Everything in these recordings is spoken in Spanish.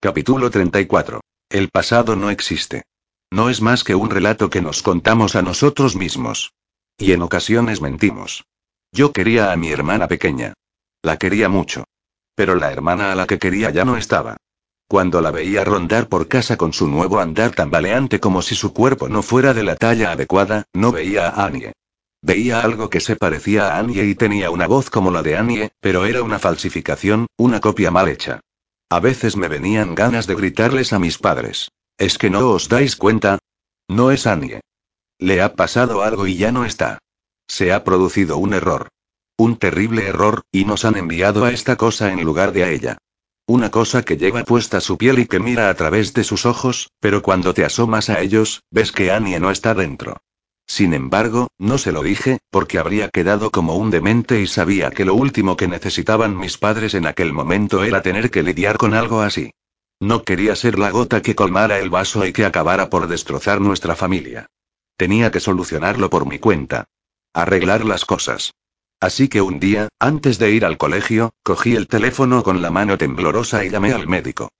Capítulo 34. El pasado no existe. No es más que un relato que nos contamos a nosotros mismos. Y en ocasiones mentimos. Yo quería a mi hermana pequeña. La quería mucho. Pero la hermana a la que quería ya no estaba. Cuando la veía rondar por casa con su nuevo andar tambaleante como si su cuerpo no fuera de la talla adecuada, no veía a Annie. Veía algo que se parecía a Annie y tenía una voz como la de Annie, pero era una falsificación, una copia mal hecha. A veces me venían ganas de gritarles a mis padres. ¿Es que no os dais cuenta? No es Annie. Le ha pasado algo y ya no está. Se ha producido un error. Un terrible error, y nos han enviado a esta cosa en lugar de a ella. Una cosa que lleva puesta su piel y que mira a través de sus ojos, pero cuando te asomas a ellos, ves que Annie no está dentro. Sin embargo, no se lo dije, porque habría quedado como un demente y sabía que lo último que necesitaban mis padres en aquel momento era tener que lidiar con algo así. No quería ser la gota que colmara el vaso y que acabara por destrozar nuestra familia. Tenía que solucionarlo por mi cuenta. Arreglar las cosas. Así que un día, antes de ir al colegio, cogí el teléfono con la mano temblorosa y llamé al médico.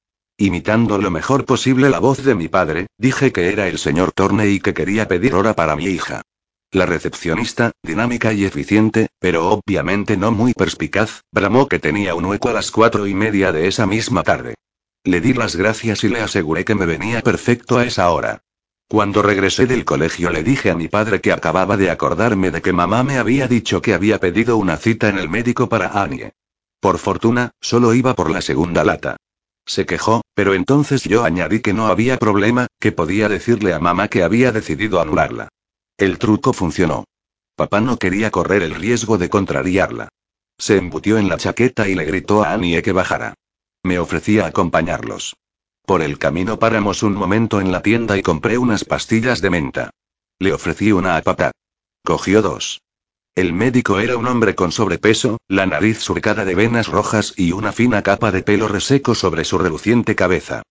Imitando lo mejor posible la voz de mi padre, dije que era el señor Torne y que quería pedir hora para mi hija. La recepcionista, dinámica y eficiente, pero obviamente no muy perspicaz, bramó que tenía un hueco a las cuatro y media de esa misma tarde. Le di las gracias y le aseguré que me venía perfecto a esa hora. Cuando regresé del colegio le dije a mi padre que acababa de acordarme de que mamá me había dicho que había pedido una cita en el médico para Annie. Por fortuna, solo iba por la segunda lata. Se quejó, pero entonces yo añadí que no había problema, que podía decirle a mamá que había decidido anularla. El truco funcionó. Papá no quería correr el riesgo de contrariarla. Se embutió en la chaqueta y le gritó a Annie que bajara. Me ofrecía acompañarlos. Por el camino paramos un momento en la tienda y compré unas pastillas de menta. Le ofrecí una a papá. Cogió dos. El médico era un hombre con sobrepeso, la nariz surcada de venas rojas y una fina capa de pelo reseco sobre su reluciente cabeza.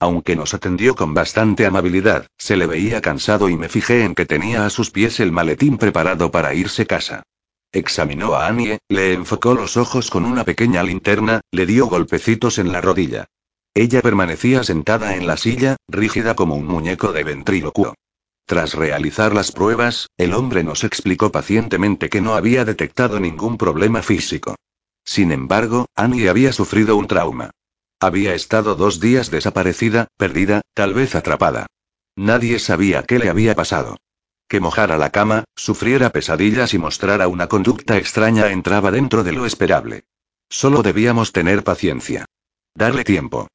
Aunque nos atendió con bastante amabilidad, se le veía cansado y me fijé en que tenía a sus pies el maletín preparado para irse casa. Examinó a Annie, le enfocó los ojos con una pequeña linterna, le dio golpecitos en la rodilla. Ella permanecía sentada en la silla, rígida como un muñeco de ventrílocuo. Tras realizar las pruebas, el hombre nos explicó pacientemente que no había detectado ningún problema físico. Sin embargo, Annie había sufrido un trauma. Había estado dos días desaparecida, perdida, tal vez atrapada. Nadie sabía qué le había pasado. Que mojara la cama, sufriera pesadillas y mostrara una conducta extraña entraba dentro de lo esperable. Solo debíamos tener paciencia. Darle tiempo.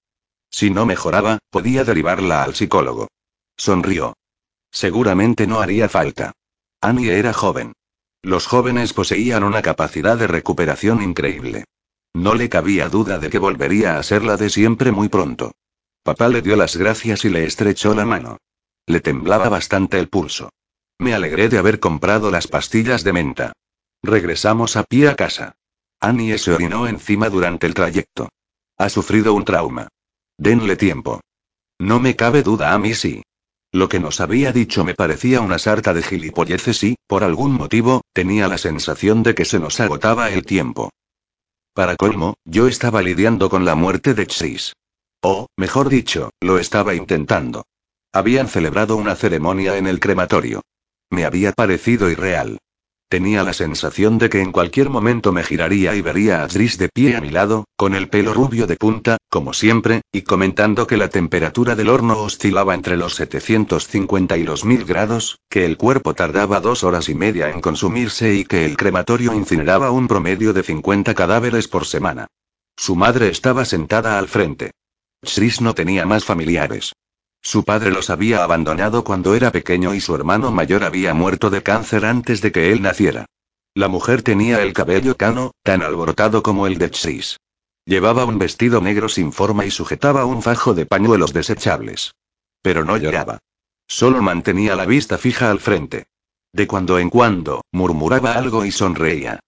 Si no mejoraba, podía derivarla al psicólogo. Sonrió. Seguramente no haría falta. Annie era joven. Los jóvenes poseían una capacidad de recuperación increíble. No le cabía duda de que volvería a ser la de siempre muy pronto. Papá le dio las gracias y le estrechó la mano. Le temblaba bastante el pulso. Me alegré de haber comprado las pastillas de menta. Regresamos a pie a casa. Annie se orinó encima durante el trayecto. Ha sufrido un trauma. Denle tiempo. No me cabe duda a mí sí. Lo que nos había dicho me parecía una sarta de gilipolleces y, por algún motivo, tenía la sensación de que se nos agotaba el tiempo. Para colmo, yo estaba lidiando con la muerte de Chase. O, mejor dicho, lo estaba intentando. Habían celebrado una ceremonia en el crematorio. Me había parecido irreal. Tenía la sensación de que en cualquier momento me giraría y vería a Tris de pie a mi lado, con el pelo rubio de punta, como siempre, y comentando que la temperatura del horno oscilaba entre los 750 y los 1000 grados, que el cuerpo tardaba dos horas y media en consumirse y que el crematorio incineraba un promedio de 50 cadáveres por semana. Su madre estaba sentada al frente. Tris no tenía más familiares. Su padre los había abandonado cuando era pequeño y su hermano mayor había muerto de cáncer antes de que él naciera. La mujer tenía el cabello cano, tan alborotado como el de Chris. Llevaba un vestido negro sin forma y sujetaba un fajo de pañuelos desechables. Pero no lloraba. Solo mantenía la vista fija al frente. De cuando en cuando, murmuraba algo y sonreía.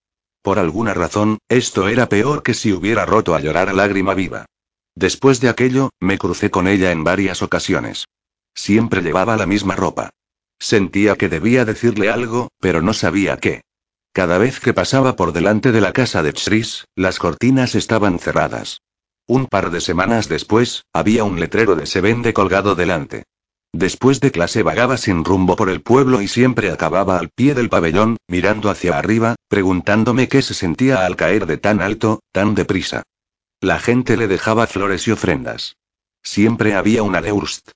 Por alguna razón, esto era peor que si hubiera roto a llorar a lágrima viva. Después de aquello, me crucé con ella en varias ocasiones. Siempre llevaba la misma ropa. Sentía que debía decirle algo, pero no sabía qué. Cada vez que pasaba por delante de la casa de Chris, las cortinas estaban cerradas. Un par de semanas después, había un letrero de se vende colgado delante. Después de clase vagaba sin rumbo por el pueblo y siempre acababa al pie del pabellón, mirando hacia arriba, preguntándome qué se sentía al caer de tan alto, tan deprisa. La gente le dejaba flores y ofrendas. Siempre había una Deurst.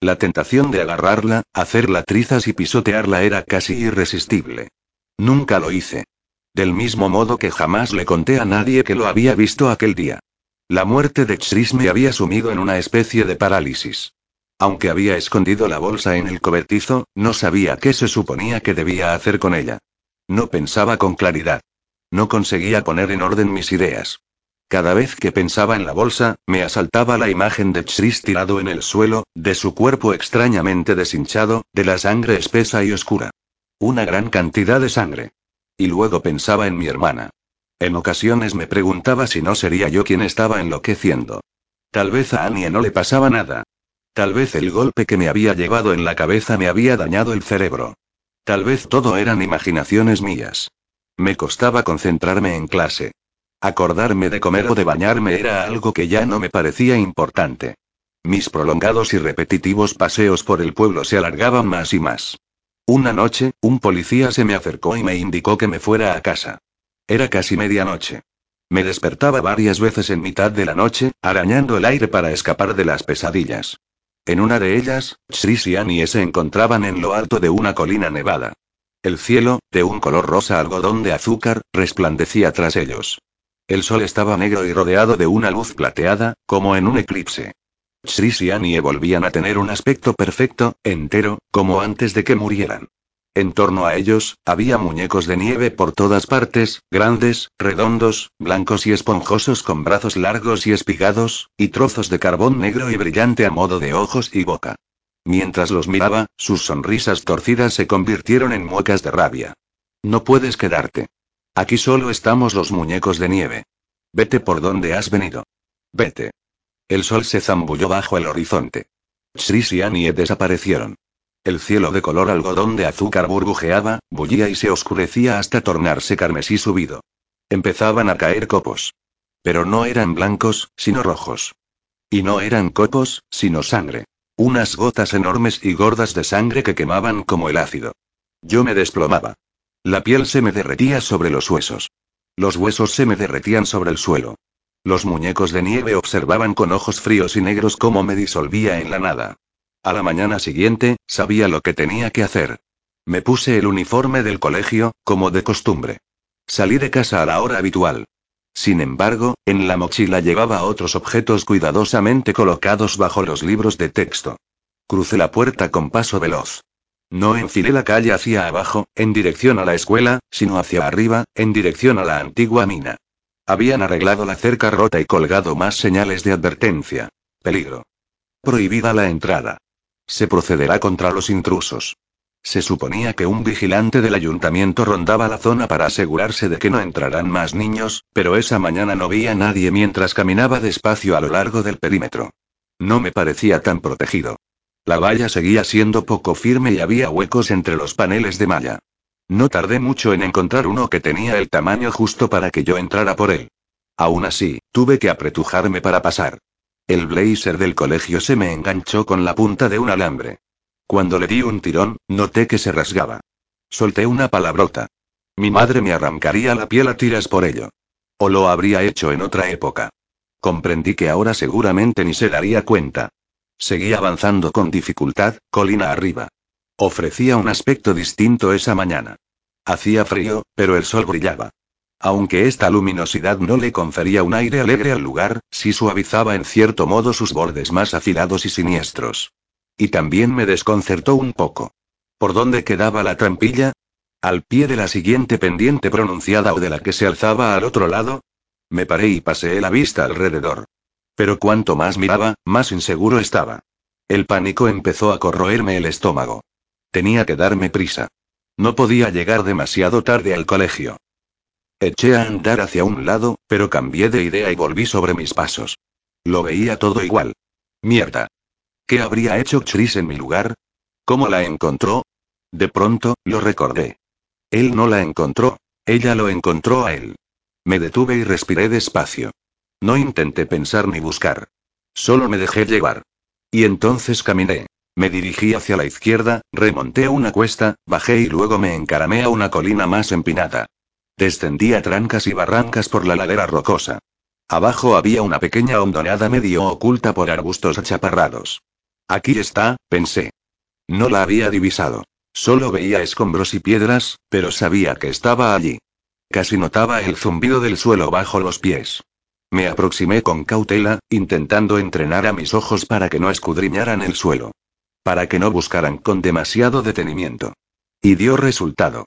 La tentación de agarrarla, hacerla trizas y pisotearla era casi irresistible. Nunca lo hice. Del mismo modo que jamás le conté a nadie que lo había visto aquel día. La muerte de Chris me había sumido en una especie de parálisis. Aunque había escondido la bolsa en el cobertizo, no sabía qué se suponía que debía hacer con ella. No pensaba con claridad. No conseguía poner en orden mis ideas. Cada vez que pensaba en la bolsa, me asaltaba la imagen de Chris tirado en el suelo, de su cuerpo extrañamente deshinchado, de la sangre espesa y oscura. Una gran cantidad de sangre. Y luego pensaba en mi hermana. En ocasiones me preguntaba si no sería yo quien estaba enloqueciendo. Tal vez a Annie no le pasaba nada. Tal vez el golpe que me había llevado en la cabeza me había dañado el cerebro. Tal vez todo eran imaginaciones mías. Me costaba concentrarme en clase. Acordarme de comer o de bañarme era algo que ya no me parecía importante. Mis prolongados y repetitivos paseos por el pueblo se alargaban más y más. Una noche, un policía se me acercó y me indicó que me fuera a casa. Era casi medianoche. Me despertaba varias veces en mitad de la noche, arañando el aire para escapar de las pesadillas. En una de ellas, Chris y Annie se encontraban en lo alto de una colina nevada. El cielo, de un color rosa algodón de azúcar, resplandecía tras ellos. El sol estaba negro y rodeado de una luz plateada, como en un eclipse. Chris y Annie volvían a tener un aspecto perfecto, entero, como antes de que murieran. En torno a ellos, había muñecos de nieve por todas partes, grandes, redondos, blancos y esponjosos con brazos largos y espigados, y trozos de carbón negro y brillante a modo de ojos y boca. Mientras los miraba, sus sonrisas torcidas se convirtieron en muecas de rabia. No puedes quedarte. Aquí solo estamos los muñecos de nieve. Vete por donde has venido. Vete. El sol se zambulló bajo el horizonte. Chris y Annie desaparecieron. El cielo de color algodón de azúcar burbujeaba, bullía y se oscurecía hasta tornarse carmesí subido. Empezaban a caer copos. Pero no eran blancos, sino rojos. Y no eran copos, sino sangre. Unas gotas enormes y gordas de sangre que quemaban como el ácido. Yo me desplomaba. La piel se me derretía sobre los huesos. Los huesos se me derretían sobre el suelo. Los muñecos de nieve observaban con ojos fríos y negros cómo me disolvía en la nada. A la mañana siguiente, sabía lo que tenía que hacer. Me puse el uniforme del colegio, como de costumbre. Salí de casa a la hora habitual. Sin embargo, en la mochila llevaba otros objetos cuidadosamente colocados bajo los libros de texto. Crucé la puerta con paso veloz. No enfilé la calle hacia abajo, en dirección a la escuela, sino hacia arriba, en dirección a la antigua mina. Habían arreglado la cerca rota y colgado más señales de advertencia. Peligro. Prohibida la entrada. Se procederá contra los intrusos. Se suponía que un vigilante del ayuntamiento rondaba la zona para asegurarse de que no entrarán más niños, pero esa mañana no vi a nadie mientras caminaba despacio a lo largo del perímetro. No me parecía tan protegido. La valla seguía siendo poco firme y había huecos entre los paneles de malla. No tardé mucho en encontrar uno que tenía el tamaño justo para que yo entrara por él. Aún así, tuve que apretujarme para pasar. El blazer del colegio se me enganchó con la punta de un alambre. Cuando le di un tirón, noté que se rasgaba. Solté una palabrota. Mi madre me arrancaría la piel a tiras por ello. O lo habría hecho en otra época. Comprendí que ahora seguramente ni se daría cuenta. Seguí avanzando con dificultad, colina arriba. Ofrecía un aspecto distinto esa mañana. Hacía frío, pero el sol brillaba. Aunque esta luminosidad no le confería un aire alegre al lugar, sí suavizaba en cierto modo sus bordes más afilados y siniestros. Y también me desconcertó un poco. ¿Por dónde quedaba la trampilla? ¿Al pie de la siguiente pendiente pronunciada o de la que se alzaba al otro lado? Me paré y paseé la vista alrededor. Pero cuanto más miraba, más inseguro estaba. El pánico empezó a corroerme el estómago. Tenía que darme prisa. No podía llegar demasiado tarde al colegio. Eché a andar hacia un lado, pero cambié de idea y volví sobre mis pasos. Lo veía todo igual. Mierda. ¿Qué habría hecho Chris en mi lugar? ¿Cómo la encontró? De pronto, lo recordé. Él no la encontró, ella lo encontró a él. Me detuve y respiré despacio. No intenté pensar ni buscar. Solo me dejé llevar. Y entonces caminé. Me dirigí hacia la izquierda, remonté una cuesta, bajé y luego me encaramé a una colina más empinada. Descendí a trancas y barrancas por la ladera rocosa. Abajo había una pequeña hondonada medio oculta por arbustos achaparrados. Aquí está, pensé. No la había divisado. Solo veía escombros y piedras, pero sabía que estaba allí. Casi notaba el zumbido del suelo bajo los pies. Me aproximé con cautela, intentando entrenar a mis ojos para que no escudriñaran el suelo. Para que no buscaran con demasiado detenimiento. Y dio resultado.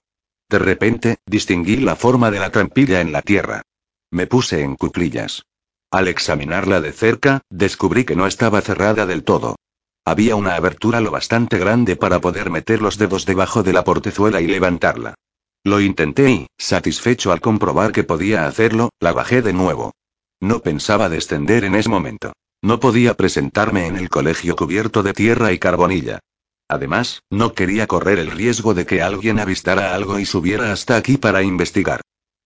De repente, distinguí la forma de la trampilla en la tierra. Me puse en cuclillas. Al examinarla de cerca, descubrí que no estaba cerrada del todo. Había una abertura lo bastante grande para poder meter los dedos debajo de la portezuela y levantarla. Lo intenté y, satisfecho al comprobar que podía hacerlo, la bajé de nuevo. No pensaba descender en ese momento. No podía presentarme en el colegio cubierto de tierra y carbonilla. Además, no quería correr el riesgo de que alguien avistara algo y subiera hasta aquí para investigar.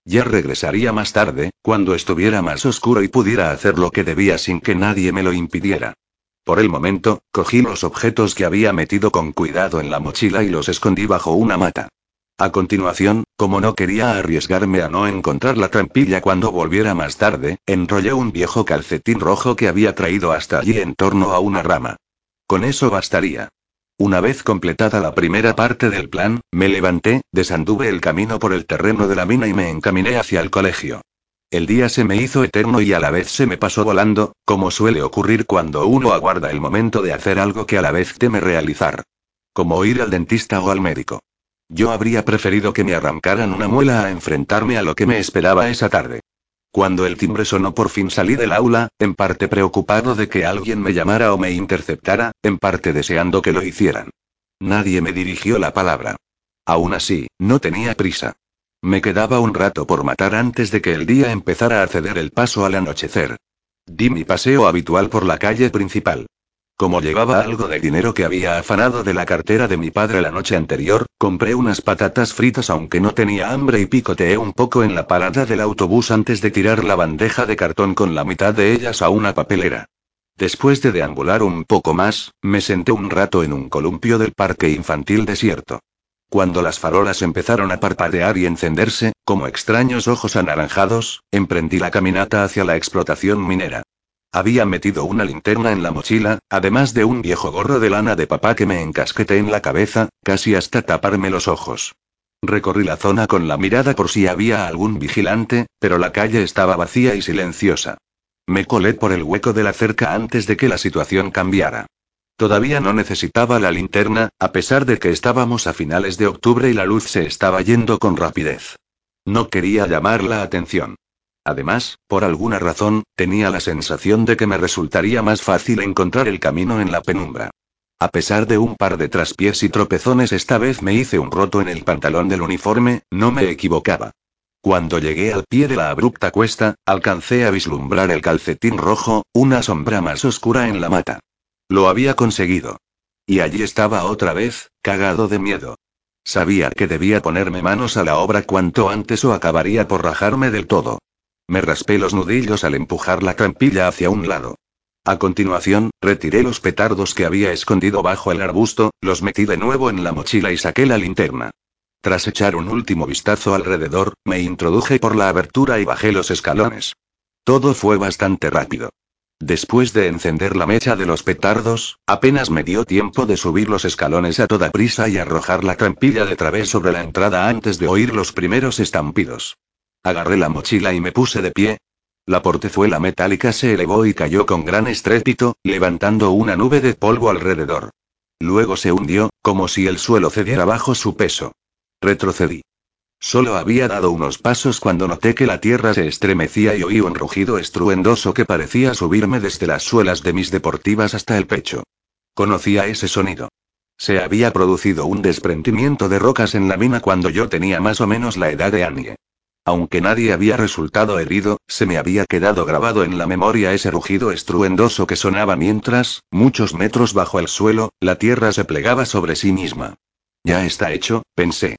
Ya regresaría más tarde, cuando estuviera más oscuro y pudiera hacer lo que debía sin que nadie me lo impidiera. Por el momento, cogí los objetos que había metido con cuidado en la mochila y los escondí bajo una mata. A continuación, como no quería arriesgarme a no encontrar la trampilla cuando volviera más tarde, enrollé un viejo calcetín rojo que había traído hasta allí en torno a una rama. Con eso bastaría. Una vez completada la primera parte del plan, me levanté, desanduve el camino por el terreno de la mina y me encaminé hacia el colegio. El día se me hizo eterno y a la vez se me pasó volando, como suele ocurrir cuando uno aguarda el momento de hacer algo que a la vez teme realizar. Como ir al dentista o al médico. Yo habría preferido que me arrancaran una muela a enfrentarme a lo que me esperaba esa tarde. Cuando el timbre sonó por fin salí del aula, en parte preocupado de que alguien me llamara o me interceptara, en parte deseando que lo hicieran. Nadie me dirigió la palabra. Aún así, no tenía prisa. Me quedaba un rato por matar antes de que el día empezara a ceder el paso al anochecer. Di mi paseo habitual por la calle principal. Como llevaba algo de dinero que había afanado de la cartera de mi padre la noche anterior, compré unas patatas fritas aunque no tenía hambre y picoteé un poco en la parada del autobús antes de tirar la bandeja de cartón con la mitad de ellas a una papelera. Después de deambular un poco más, me senté un rato en un columpio del parque infantil desierto. Cuando las farolas empezaron a parpadear y encenderse, como extraños ojos anaranjados, emprendí la caminata hacia la explotación minera. Había metido una linterna en la mochila, además de un viejo gorro de lana de papá que me encasqueté en la cabeza, casi hasta taparme los ojos. Recorrí la zona con la mirada por si había algún vigilante, pero la calle estaba vacía y silenciosa. Me colé por el hueco de la cerca antes de que la situación cambiara. Todavía no necesitaba la linterna, a pesar de que estábamos a finales de octubre y la luz se estaba yendo con rapidez. No quería llamar la atención. Además, por alguna razón, tenía la sensación de que me resultaría más fácil encontrar el camino en la penumbra. A pesar de un par de traspiés y tropezones, esta vez me hice un roto en el pantalón del uniforme, no me equivocaba. Cuando llegué al pie de la abrupta cuesta, alcancé a vislumbrar el calcetín rojo, una sombra más oscura en la mata. Lo había conseguido. Y allí estaba otra vez, cagado de miedo. Sabía que debía ponerme manos a la obra cuanto antes o acabaría por rajarme del todo. Me raspé los nudillos al empujar la trampilla hacia un lado. A continuación, retiré los petardos que había escondido bajo el arbusto, los metí de nuevo en la mochila y saqué la linterna. Tras echar un último vistazo alrededor, me introduje por la abertura y bajé los escalones. Todo fue bastante rápido. Después de encender la mecha de los petardos, apenas me dio tiempo de subir los escalones a toda prisa y arrojar la trampilla de través sobre la entrada antes de oír los primeros estampidos. Agarré la mochila y me puse de pie. La portezuela metálica se elevó y cayó con gran estrépito, levantando una nube de polvo alrededor. Luego se hundió, como si el suelo cediera bajo su peso. Retrocedí. Solo había dado unos pasos cuando noté que la tierra se estremecía y oí un rugido estruendoso que parecía subirme desde las suelas de mis deportivas hasta el pecho. Conocía ese sonido. Se había producido un desprendimiento de rocas en la mina cuando yo tenía más o menos la edad de Annie. Aunque nadie había resultado herido, se me había quedado grabado en la memoria ese rugido estruendoso que sonaba mientras, muchos metros bajo el suelo, la tierra se plegaba sobre sí misma. Ya está hecho, pensé.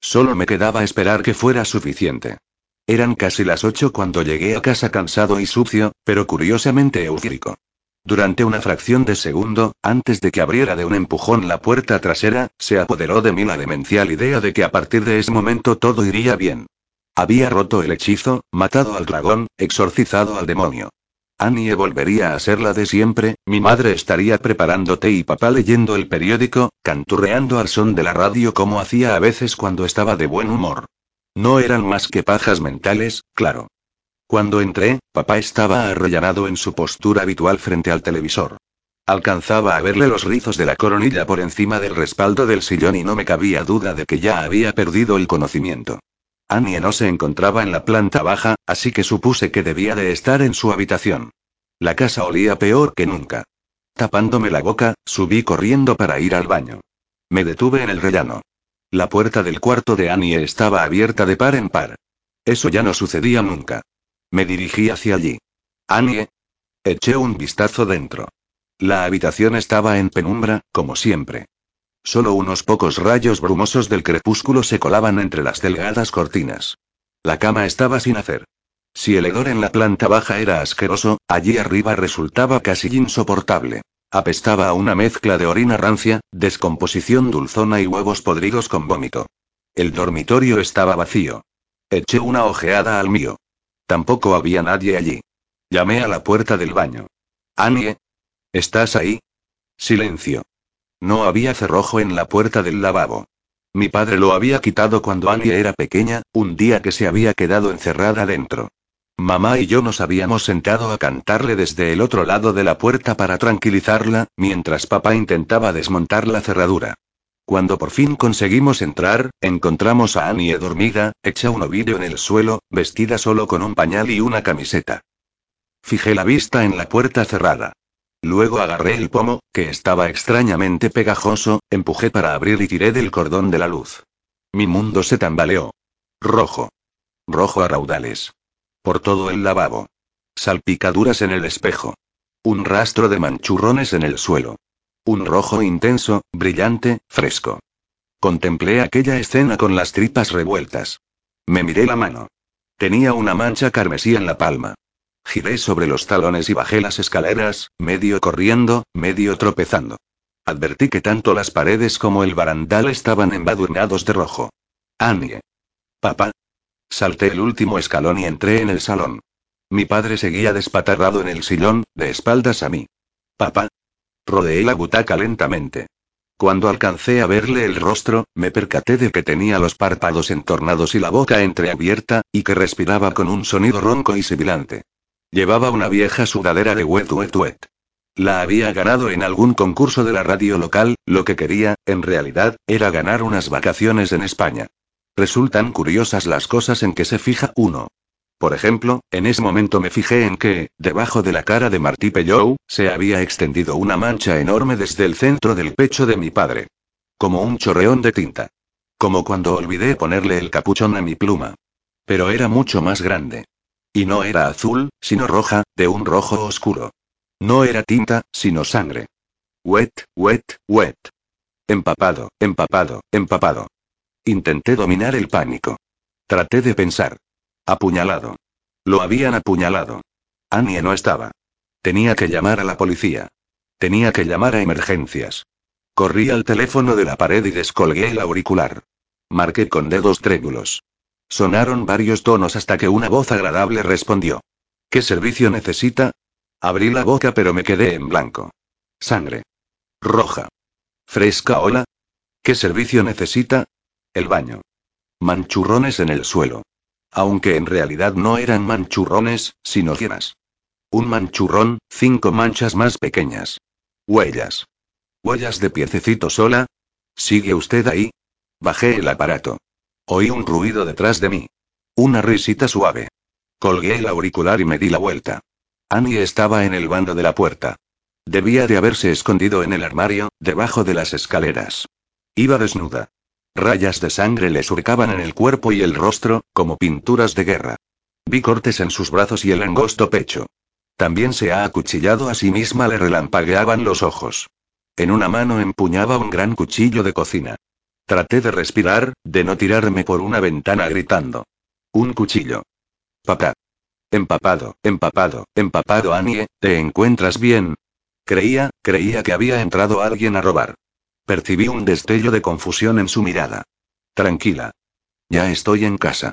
Solo me quedaba esperar que fuera suficiente. Eran casi las ocho cuando llegué a casa cansado y sucio, pero curiosamente eufórico. Durante una fracción de segundo, antes de que abriera de un empujón la puerta trasera, se apoderó de mí la demencial idea de que a partir de ese momento todo iría bien. Había roto el hechizo, matado al dragón, exorcizado al demonio. Annie volvería a ser la de siempre, mi madre estaría preparando té y papá leyendo el periódico, canturreando al son de la radio como hacía a veces cuando estaba de buen humor. No eran más que pajas mentales, claro. Cuando entré, papá estaba arrellanado en su postura habitual frente al televisor. Alcanzaba a verle los rizos de la coronilla por encima del respaldo del sillón y no me cabía duda de que ya había perdido el conocimiento. Annie no se encontraba en la planta baja, así que supuse que debía de estar en su habitación. La casa olía peor que nunca. Tapándome la boca, subí corriendo para ir al baño. Me detuve en el rellano. La puerta del cuarto de Annie estaba abierta de par en par. Eso ya no sucedía nunca. Me dirigí hacia allí. Annie. Eché un vistazo dentro. La habitación estaba en penumbra, como siempre. Solo unos pocos rayos brumosos del crepúsculo se colaban entre las delgadas cortinas. La cama estaba sin hacer. Si el hedor en la planta baja era asqueroso, allí arriba resultaba casi insoportable. Apestaba a una mezcla de orina rancia, descomposición dulzona y huevos podridos con vómito. El dormitorio estaba vacío. Eché una ojeada al mío. Tampoco había nadie allí. Llamé a la puerta del baño. Annie. ¿Estás ahí? Silencio. No había cerrojo en la puerta del lavabo. Mi padre lo había quitado cuando Annie era pequeña, un día que se había quedado encerrada dentro. Mamá y yo nos habíamos sentado a cantarle desde el otro lado de la puerta para tranquilizarla, mientras papá intentaba desmontar la cerradura. Cuando por fin conseguimos entrar, encontramos a Annie dormida, hecha un ovillo en el suelo, vestida solo con un pañal y una camiseta. Fijé la vista en la puerta cerrada. Luego agarré el pomo, que estaba extrañamente pegajoso, empujé para abrir y tiré del cordón de la luz. Mi mundo se tambaleó. Rojo. Rojo a raudales. Por todo el lavabo. Salpicaduras en el espejo. Un rastro de manchurrones en el suelo. Un rojo intenso, brillante, fresco. Contemplé aquella escena con las tripas revueltas. Me miré la mano. Tenía una mancha carmesí en la palma. Giré sobre los talones y bajé las escaleras, medio corriendo, medio tropezando. Advertí que tanto las paredes como el barandal estaban embadurnados de rojo. Annie. Papá. Salté el último escalón y entré en el salón. Mi padre seguía despatarrado en el sillón, de espaldas a mí. Papá. Rodeé la butaca lentamente. Cuando alcancé a verle el rostro, me percaté de que tenía los párpados entornados y la boca entreabierta, y que respiraba con un sonido ronco y sibilante. Llevaba una vieja sudadera de wet wet wet. La había ganado en algún concurso de la radio local, lo que quería, en realidad, era ganar unas vacaciones en España. Resultan curiosas las cosas en que se fija uno. Por ejemplo, en ese momento me fijé en que, debajo de la cara de Martí Pellou, se había extendido una mancha enorme desde el centro del pecho de mi padre. Como un chorreón de tinta. Como cuando olvidé ponerle el capuchón a mi pluma. Pero era mucho más grande. Y no era azul, sino roja, de un rojo oscuro. No era tinta, sino sangre. Wet, wet, wet. Empapado, empapado, empapado. Intenté dominar el pánico. Traté de pensar. Apuñalado. Lo habían apuñalado. Annie no estaba. Tenía que llamar a la policía. Tenía que llamar a emergencias. Corrí al teléfono de la pared y descolgué el auricular. Marqué con dedos trémulos. Sonaron varios tonos hasta que una voz agradable respondió. ¿Qué servicio necesita? Abrí la boca pero me quedé en blanco. Sangre. Roja. Fresca hola. ¿Qué servicio necesita? El baño. Manchurrones en el suelo. Aunque en realidad no eran manchurrones, sino cienas. Un manchurrón, cinco manchas más pequeñas. Huellas. ¿Huellas de piececito sola? ¿Sigue usted ahí? Bajé el aparato. Oí un ruido detrás de mí. Una risita suave. Colgué el auricular y me di la vuelta. Annie estaba en el bando de la puerta. Debía de haberse escondido en el armario, debajo de las escaleras. Iba desnuda. Rayas de sangre le surcaban en el cuerpo y el rostro, como pinturas de guerra. Vi cortes en sus brazos y el angosto pecho. También se ha acuchillado a sí misma, le relampagueaban los ojos. En una mano empuñaba un gran cuchillo de cocina. Traté de respirar, de no tirarme por una ventana gritando. Un cuchillo. Papá. Empapado, empapado, empapado, Annie, ¿te encuentras bien? Creía, creía que había entrado alguien a robar. Percibí un destello de confusión en su mirada. Tranquila. Ya estoy en casa.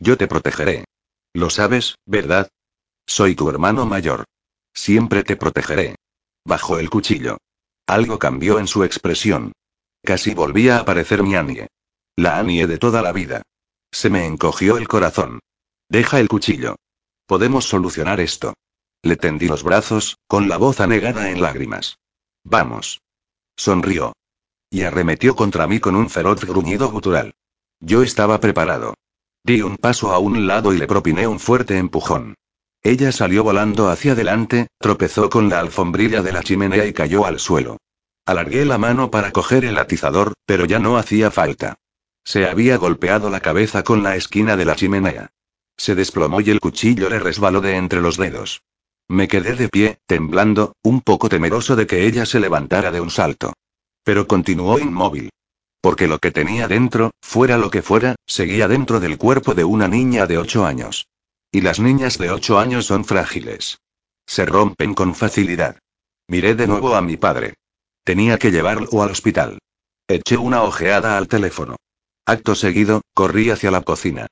Yo te protegeré. Lo sabes, ¿verdad? Soy tu hermano mayor. Siempre te protegeré. Bajó el cuchillo. Algo cambió en su expresión. Casi volvía a aparecer mi Annie. La Annie de toda la vida. Se me encogió el corazón. Deja el cuchillo. Podemos solucionar esto. Le tendí los brazos, con la voz anegada en lágrimas. Vamos. Sonrió. Y arremetió contra mí con un feroz gruñido gutural. Yo estaba preparado. Di un paso a un lado y le propiné un fuerte empujón. Ella salió volando hacia adelante, tropezó con la alfombrilla de la chimenea y cayó al suelo. Alargué la mano para coger el atizador, pero ya no hacía falta. Se había golpeado la cabeza con la esquina de la chimenea. Se desplomó y el cuchillo le resbaló de entre los dedos. Me quedé de pie, temblando, un poco temeroso de que ella se levantara de un salto. Pero continuó inmóvil. Porque lo que tenía dentro, fuera lo que fuera, seguía dentro del cuerpo de una niña de ocho años. Y las niñas de ocho años son frágiles. Se rompen con facilidad. Miré de nuevo a mi padre. Tenía que llevarlo al hospital. Eché una ojeada al teléfono. Acto seguido, corrí hacia la cocina.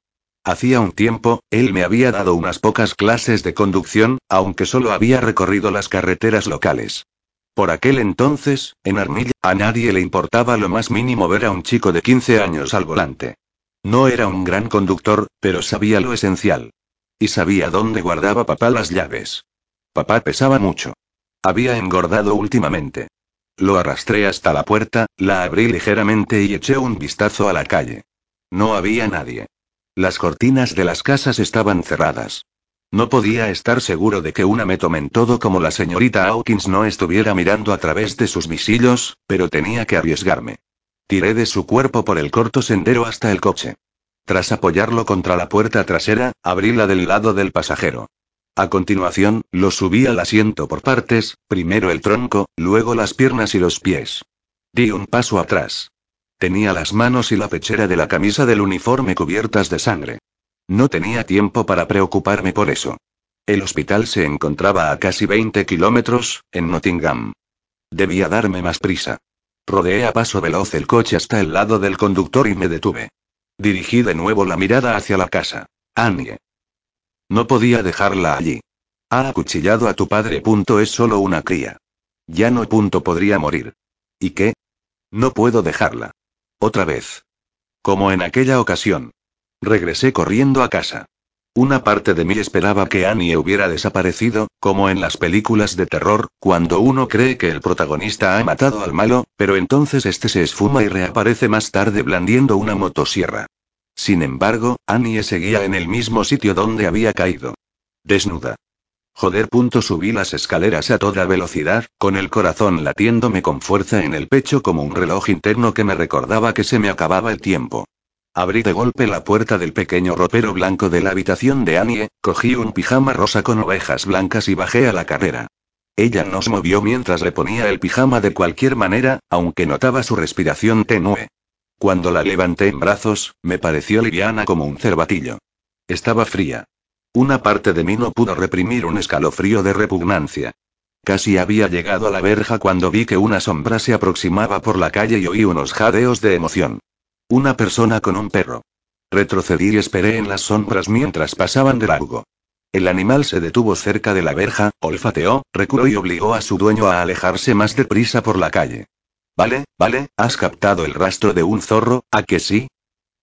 Hacía un tiempo, él me había dado unas pocas clases de conducción, aunque solo había recorrido las carreteras locales. Por aquel entonces, en Armilla, a nadie le importaba lo más mínimo ver a un chico de 15 años al volante. No era un gran conductor, pero sabía lo esencial. Y sabía dónde guardaba papá las llaves. Papá pesaba mucho. Había engordado últimamente. Lo arrastré hasta la puerta, la abrí ligeramente y eché un vistazo a la calle. No había nadie. Las cortinas de las casas estaban cerradas. No podía estar seguro de que una me tomen todo como la señorita Hawkins no estuviera mirando a través de sus visillos, pero tenía que arriesgarme. Tiré de su cuerpo por el corto sendero hasta el coche. Tras apoyarlo contra la puerta trasera, abrí la del lado del pasajero. A continuación, lo subí al asiento por partes, primero el tronco, luego las piernas y los pies. Di un paso atrás. Tenía las manos y la pechera de la camisa del uniforme cubiertas de sangre. No tenía tiempo para preocuparme por eso. El hospital se encontraba a casi 20 kilómetros, en Nottingham. Debía darme más prisa. Rodeé a paso veloz el coche hasta el lado del conductor y me detuve. Dirigí de nuevo la mirada hacia la casa. Annie. No podía dejarla allí. Ha acuchillado a tu padre. Punto es solo una cría. Ya no. Punto podría morir. ¿Y qué? No puedo dejarla. Otra vez. Como en aquella ocasión. Regresé corriendo a casa. Una parte de mí esperaba que Annie hubiera desaparecido, como en las películas de terror, cuando uno cree que el protagonista ha matado al malo, pero entonces este se esfuma y reaparece más tarde blandiendo una motosierra. Sin embargo, Annie seguía en el mismo sitio donde había caído. Desnuda. Joder. Punto subí las escaleras a toda velocidad, con el corazón latiéndome con fuerza en el pecho como un reloj interno que me recordaba que se me acababa el tiempo. Abrí de golpe la puerta del pequeño ropero blanco de la habitación de Annie, cogí un pijama rosa con ovejas blancas y bajé a la carrera. Ella no se movió mientras le ponía el pijama de cualquier manera, aunque notaba su respiración tenue. Cuando la levanté en brazos, me pareció liviana como un cervatillo. Estaba fría. Una parte de mí no pudo reprimir un escalofrío de repugnancia. Casi había llegado a la verja cuando vi que una sombra se aproximaba por la calle y oí unos jadeos de emoción. Una persona con un perro. Retrocedí y esperé en las sombras mientras pasaban de largo. El animal se detuvo cerca de la verja, olfateó, reculó y obligó a su dueño a alejarse más deprisa por la calle. Vale, vale, has captado el rastro de un zorro, ¿a que sí?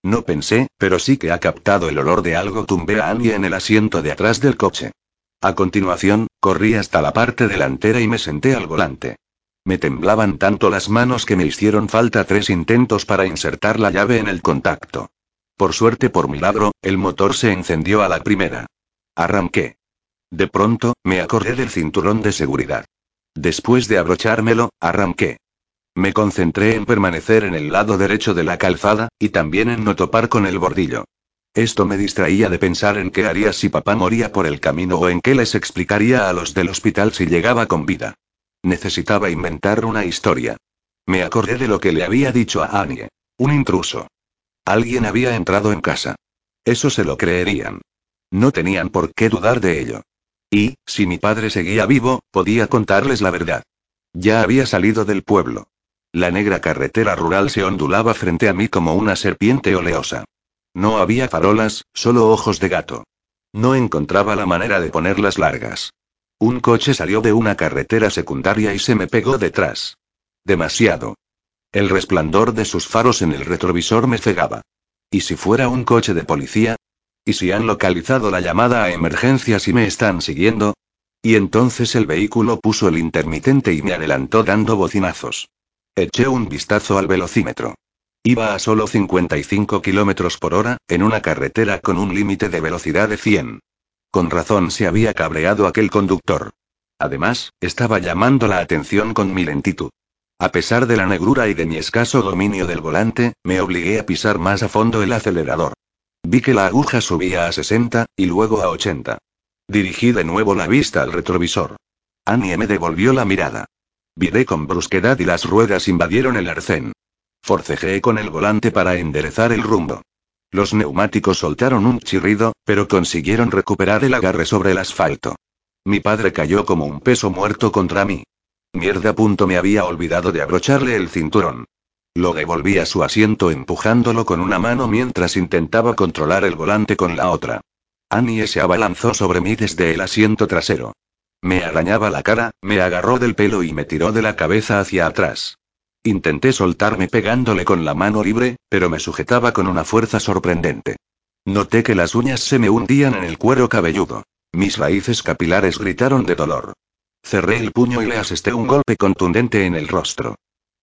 No pensé, pero sí que ha captado el olor de algo. Tumbé a Annie en el asiento de atrás del coche. A continuación, corrí hasta la parte delantera y me senté al volante. Me temblaban tanto las manos que me hicieron falta tres intentos para insertar la llave en el contacto. Por suerte por milagro, el motor se encendió a la primera. Arranqué. De pronto, me acordé del cinturón de seguridad. Después de abrochármelo, arranqué. Me concentré en permanecer en el lado derecho de la calzada, y también en no topar con el bordillo. Esto me distraía de pensar en qué haría si papá moría por el camino o en qué les explicaría a los del hospital si llegaba con vida. Necesitaba inventar una historia. Me acordé de lo que le había dicho a Annie. Un intruso. Alguien había entrado en casa. Eso se lo creerían. No tenían por qué dudar de ello. Y, si mi padre seguía vivo, podía contarles la verdad. Ya había salido del pueblo. La negra carretera rural se ondulaba frente a mí como una serpiente oleosa. No había farolas, solo ojos de gato. No encontraba la manera de ponerlas largas. Un coche salió de una carretera secundaria y se me pegó detrás. Demasiado. El resplandor de sus faros en el retrovisor me cegaba. ¿Y si fuera un coche de policía? ¿Y si han localizado la llamada a emergencias y me están siguiendo? Y entonces el vehículo puso el intermitente y me adelantó dando bocinazos. Eché un vistazo al velocímetro. Iba a solo 55 kilómetros por hora, en una carretera con un límite de velocidad de 100. Con razón se había cabreado aquel conductor. Además, estaba llamando la atención con mi lentitud. A pesar de la negrura y de mi escaso dominio del volante, me obligué a pisar más a fondo el acelerador. Vi que la aguja subía a 60, y luego a 80. Dirigí de nuevo la vista al retrovisor. Annie me devolvió la mirada. Viré con brusquedad y las ruedas invadieron el arcén. Forcejeé con el volante para enderezar el rumbo. Los neumáticos soltaron un chirrido, pero consiguieron recuperar el agarre sobre el asfalto. Mi padre cayó como un peso muerto contra mí. Mierda. Punto me había olvidado de abrocharle el cinturón. Lo devolví a su asiento empujándolo con una mano mientras intentaba controlar el volante con la otra. Annie se abalanzó sobre mí desde el asiento trasero. Me arañaba la cara, me agarró del pelo y me tiró de la cabeza hacia atrás. Intenté soltarme pegándole con la mano libre, pero me sujetaba con una fuerza sorprendente. Noté que las uñas se me hundían en el cuero cabelludo. Mis raíces capilares gritaron de dolor. Cerré el puño y le asesté un golpe contundente en el rostro.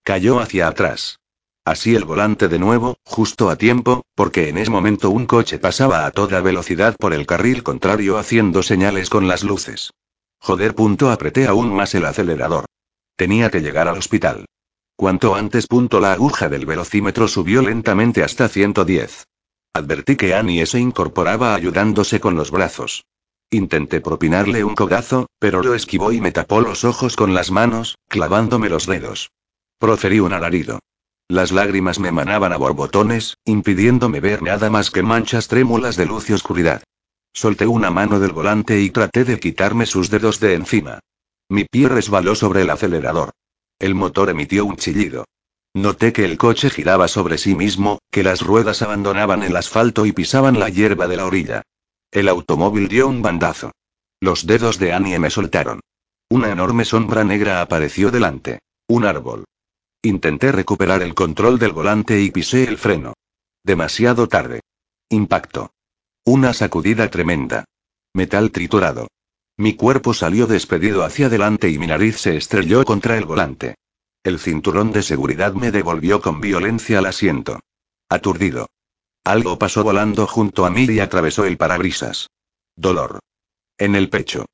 Cayó hacia atrás. Así el volante de nuevo, justo a tiempo, porque en ese momento un coche pasaba a toda velocidad por el carril contrario haciendo señales con las luces. Joder. Punto apreté aún más el acelerador. Tenía que llegar al hospital. Cuanto antes. Punto la aguja del velocímetro subió lentamente hasta 110. Advertí que Annie se incorporaba ayudándose con los brazos. Intenté propinarle un codazo, pero lo esquivó y me tapó los ojos con las manos, clavándome los dedos. Proferí un alarido. Las lágrimas me manaban a borbotones, impidiéndome ver nada más que manchas trémulas de luz y oscuridad. Solté una mano del volante y traté de quitarme sus dedos de encima. Mi pie resbaló sobre el acelerador. El motor emitió un chillido. Noté que el coche giraba sobre sí mismo, que las ruedas abandonaban el asfalto y pisaban la hierba de la orilla. El automóvil dio un bandazo. Los dedos de Annie me soltaron. Una enorme sombra negra apareció delante. Un árbol. Intenté recuperar el control del volante y pisé el freno. Demasiado tarde. Impacto. Una sacudida tremenda. Metal triturado. Mi cuerpo salió despedido hacia adelante y mi nariz se estrelló contra el volante. El cinturón de seguridad me devolvió con violencia al asiento. Aturdido. Algo pasó volando junto a mí y atravesó el parabrisas. Dolor. En el pecho.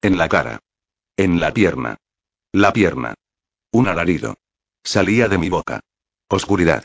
En la cara. En la pierna. La pierna. Un alarido. Salía de mi boca. Oscuridad.